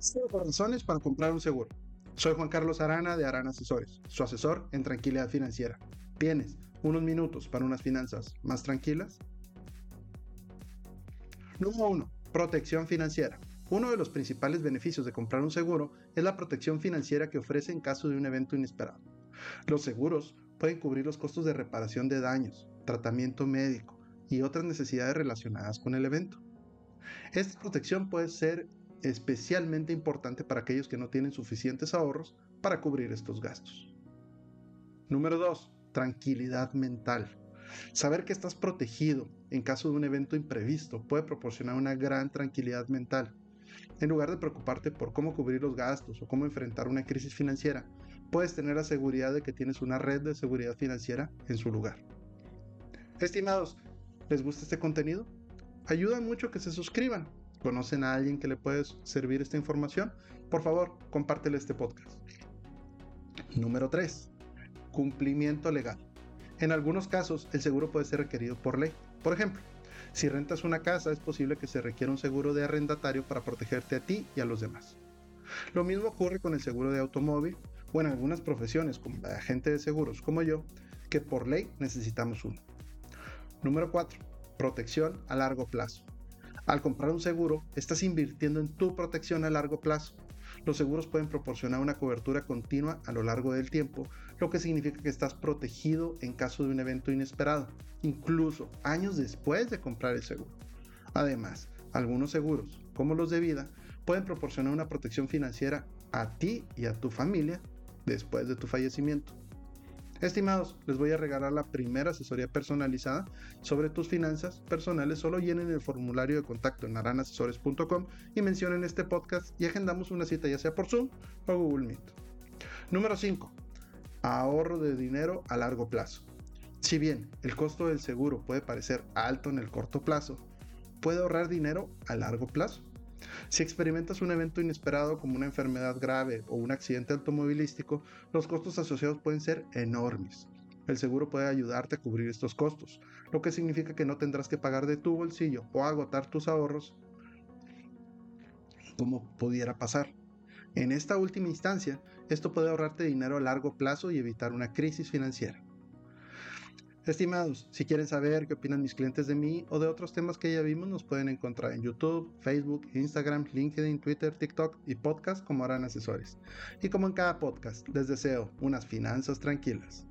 Cinco razones para comprar un seguro. Soy Juan Carlos Arana de Arana Asesores, su asesor en tranquilidad financiera. ¿Tienes unos minutos para unas finanzas más tranquilas? Número 1. Protección financiera. Uno de los principales beneficios de comprar un seguro es la protección financiera que ofrece en caso de un evento inesperado. Los seguros pueden cubrir los costos de reparación de daños, tratamiento médico y otras necesidades relacionadas con el evento. Esta protección puede ser especialmente importante para aquellos que no tienen suficientes ahorros para cubrir estos gastos. Número 2. Tranquilidad mental. Saber que estás protegido en caso de un evento imprevisto puede proporcionar una gran tranquilidad mental. En lugar de preocuparte por cómo cubrir los gastos o cómo enfrentar una crisis financiera, puedes tener la seguridad de que tienes una red de seguridad financiera en su lugar. Estimados, ¿les gusta este contenido? Ayuda mucho que se suscriban conocen a alguien que le puede servir esta información, por favor, compártele este podcast. Número 3. Cumplimiento legal. En algunos casos, el seguro puede ser requerido por ley. Por ejemplo, si rentas una casa, es posible que se requiera un seguro de arrendatario para protegerte a ti y a los demás. Lo mismo ocurre con el seguro de automóvil o en algunas profesiones como la de agente de seguros como yo, que por ley necesitamos uno. Número 4. Protección a largo plazo. Al comprar un seguro, estás invirtiendo en tu protección a largo plazo. Los seguros pueden proporcionar una cobertura continua a lo largo del tiempo, lo que significa que estás protegido en caso de un evento inesperado, incluso años después de comprar el seguro. Además, algunos seguros, como los de vida, pueden proporcionar una protección financiera a ti y a tu familia después de tu fallecimiento. Estimados, les voy a regalar la primera asesoría personalizada sobre tus finanzas personales. Solo llenen el formulario de contacto en aranasesores.com y mencionen este podcast y agendamos una cita ya sea por Zoom o Google Meet. Número 5. Ahorro de dinero a largo plazo. Si bien el costo del seguro puede parecer alto en el corto plazo, puede ahorrar dinero a largo plazo. Si experimentas un evento inesperado como una enfermedad grave o un accidente automovilístico, los costos asociados pueden ser enormes. El seguro puede ayudarte a cubrir estos costos, lo que significa que no tendrás que pagar de tu bolsillo o agotar tus ahorros como pudiera pasar. En esta última instancia, esto puede ahorrarte dinero a largo plazo y evitar una crisis financiera. Estimados, si quieren saber qué opinan mis clientes de mí o de otros temas que ya vimos, nos pueden encontrar en YouTube, Facebook, Instagram, LinkedIn, Twitter, TikTok y podcast como harán asesores. Y como en cada podcast, les deseo unas finanzas tranquilas.